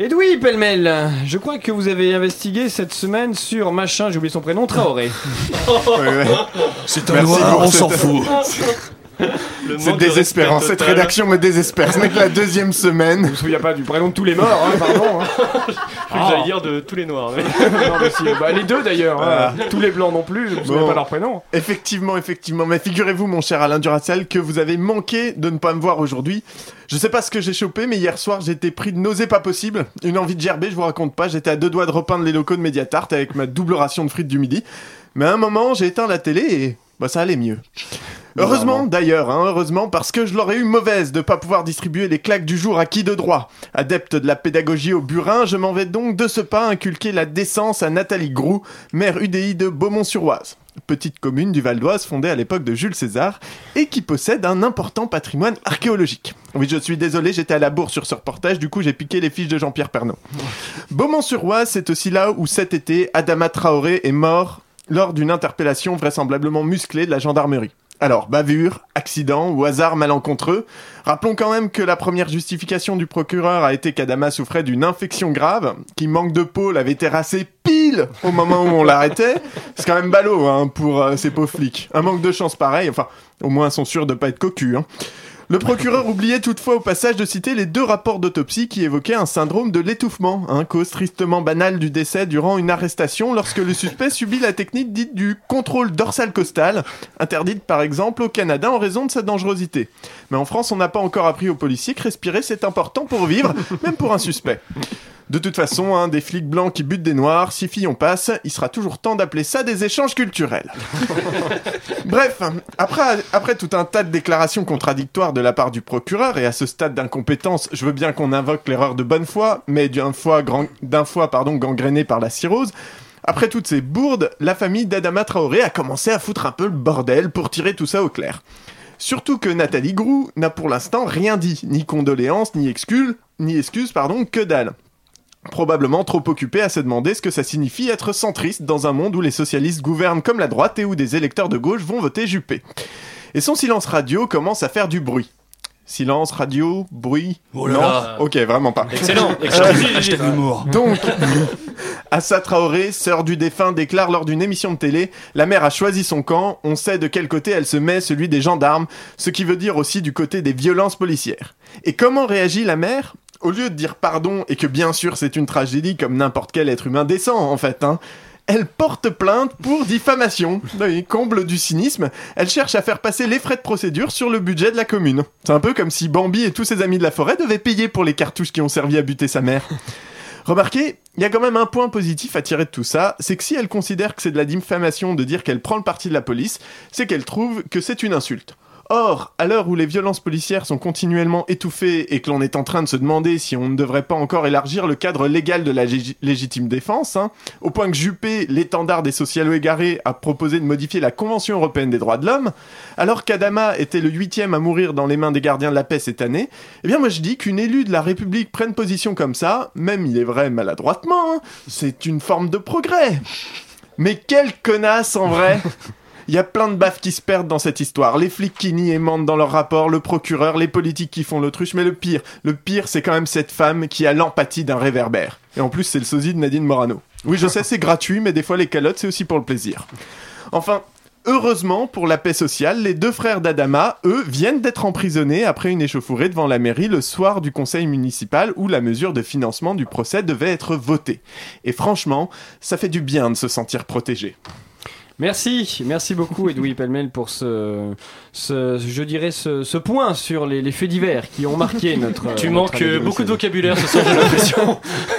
Edoui Pellemel, je crois que vous avez investigué cette semaine sur machin, j'ai oublié son prénom, Traoré. C'est un noir, on s'en fout. C'est désespérant, cette rédaction me désespère. Ce n'est que la deuxième semaine. Vous vous souvenez pas du prénom de tous les morts, hein, pardon. hein. J'allais dire de tous les noirs. mais- non, mais si, bah, les deux d'ailleurs, hein. tous les blancs non plus, Bon. pas leur prénom. Effectivement, effectivement. Mais figurez-vous, mon cher Alain Duracell, que vous avez manqué de ne pas me voir aujourd'hui. Je sais pas ce que j'ai chopé, mais hier soir, j'étais pris de nausées pas possible. Une envie de gerber, je vous raconte pas. J'étais à deux doigts de repeindre les locaux de Mediatart avec ma double ration de frites du midi. Mais à un moment, j'ai éteint la télé et bah, ça allait mieux. Heureusement, d'ailleurs, hein, heureusement, parce que je l'aurais eu mauvaise de pas pouvoir distribuer les claques du jour à qui de droit. Adepte de la pédagogie au burin, je m'en vais donc de ce pas inculquer la décence à Nathalie Groux, maire UDI de Beaumont-sur-Oise. Petite commune du Val d'Oise fondée à l'époque de Jules César et qui possède un important patrimoine archéologique. Oui, je suis désolé, j'étais à la bourse sur ce reportage, du coup j'ai piqué les fiches de Jean-Pierre Pernaut. Beaumont-sur-Oise, c'est aussi là où cet été, Adama Traoré est mort lors d'une interpellation vraisemblablement musclée de la gendarmerie. Alors, bavure, accident ou hasard malencontreux Rappelons quand même que la première justification du procureur a été qu'Adama souffrait d'une infection grave, qui manque de peau l'avait terrassé pile au moment où on l'arrêtait. C'est quand même ballot hein, pour euh, ces pauvres flics. Un manque de chance pareil, enfin, au moins ils sont sûrs de pas être cocus. Hein. Le procureur oubliait toutefois au passage de citer les deux rapports d'autopsie qui évoquaient un syndrome de l'étouffement, hein, cause tristement banale du décès durant une arrestation lorsque le suspect subit la technique dite du contrôle dorsal costal, interdite par exemple au Canada en raison de sa dangerosité. Mais en France, on n'a pas encore appris aux policiers que respirer c'est important pour vivre, même pour un suspect. De toute façon, hein, des flics blancs qui butent des noirs, si filles on passe, il sera toujours temps d'appeler ça des échanges culturels. Bref, après, après tout un tas de déclarations contradictoires de la part du procureur, et à ce stade d'incompétence, je veux bien qu'on invoque l'erreur de bonne foi, mais d'un foie, grand- d'un foie pardon, gangréné par la cirrhose, après toutes ces bourdes, la famille d'Adama Traoré a commencé à foutre un peu le bordel pour tirer tout ça au clair. Surtout que Nathalie Groux n'a pour l'instant rien dit, ni condoléances, ni excuses, ni excuses, pardon, que dalle probablement trop occupé à se demander ce que ça signifie être centriste dans un monde où les socialistes gouvernent comme la droite et où des électeurs de gauche vont voter Juppé. Et son silence radio commence à faire du bruit. Silence radio, bruit. Oh là non, là. ok, vraiment pas. Excellent, excellent. Hashtag l'humour. Donc, Assa Traoré, sœur du défunt, déclare lors d'une émission de télé La mère a choisi son camp, on sait de quel côté elle se met, celui des gendarmes, ce qui veut dire aussi du côté des violences policières. Et comment réagit la mère? Au lieu de dire pardon et que bien sûr c'est une tragédie comme n'importe quel être humain décent en fait, hein, elle porte plainte pour diffamation. Oui, comble du cynisme, elle cherche à faire passer les frais de procédure sur le budget de la commune. C'est un peu comme si Bambi et tous ses amis de la forêt devaient payer pour les cartouches qui ont servi à buter sa mère. Remarquez, il y a quand même un point positif à tirer de tout ça, c'est que si elle considère que c'est de la diffamation de dire qu'elle prend le parti de la police, c'est qu'elle trouve que c'est une insulte. Or, à l'heure où les violences policières sont continuellement étouffées et que l'on est en train de se demander si on ne devrait pas encore élargir le cadre légal de la lég- légitime défense, hein, au point que Juppé, l'étendard des socialo égarés, a proposé de modifier la Convention européenne des droits de l'homme, alors qu'Adama était le huitième à mourir dans les mains des gardiens de la paix cette année, eh bien moi je dis qu'une élue de la République prenne position comme ça, même il est vrai maladroitement, hein, c'est une forme de progrès. Mais quelle connasse en vrai Il y a plein de baffes qui se perdent dans cette histoire. Les flics qui nient et mentent dans leurs rapports, le procureur, les politiques qui font l'autruche, mais le pire, le pire c'est quand même cette femme qui a l'empathie d'un réverbère. Et en plus c'est le sosie de Nadine Morano. Oui je sais c'est gratuit, mais des fois les calottes c'est aussi pour le plaisir. Enfin, Heureusement, pour la paix sociale, les deux frères d'Adama, eux, viennent d'être emprisonnés après une échauffourée devant la mairie le soir du conseil municipal où la mesure de financement du procès devait être votée. Et franchement, ça fait du bien de se sentir protégé. Merci, merci beaucoup Edoui Pellemel pour ce, ce, je dirais ce, ce point sur les, les faits divers qui ont marqué notre. Tu notre manques euh, beaucoup 2016. de vocabulaire ce soir, j'ai l'impression.